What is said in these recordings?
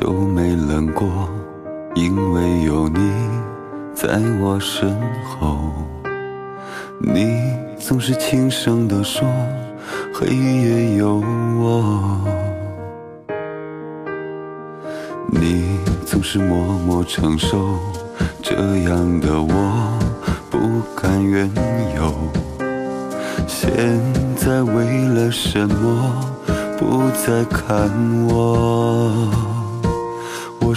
就没冷过，因为有你在我身后。你总是轻声地说，黑夜有我。你总是默默承受，这样的我不敢怨尤。现在为了什么不再看我？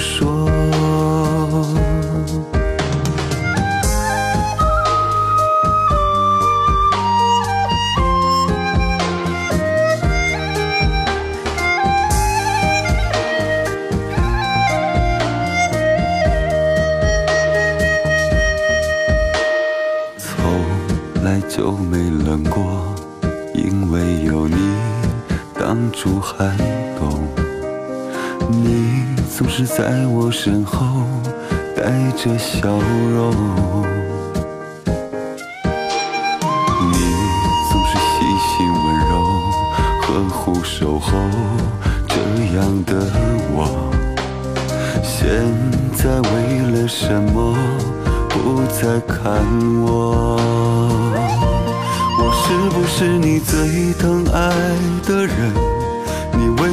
说。从来就没冷过，因为有你挡住寒冬。总是在我身后带着笑容，你总是细心温柔，呵护守候，这样的我。现在为了什么不再看我？我是不是你最疼爱的人？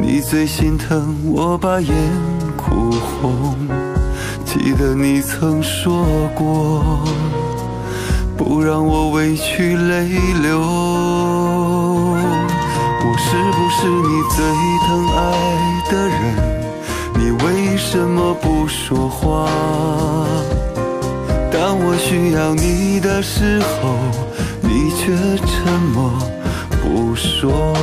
你最心疼我把眼哭红，记得你曾说过，不让我委屈泪流。我是不是你最疼爱的人？你为什么不说话？当我需要你的时候，你却沉默不说。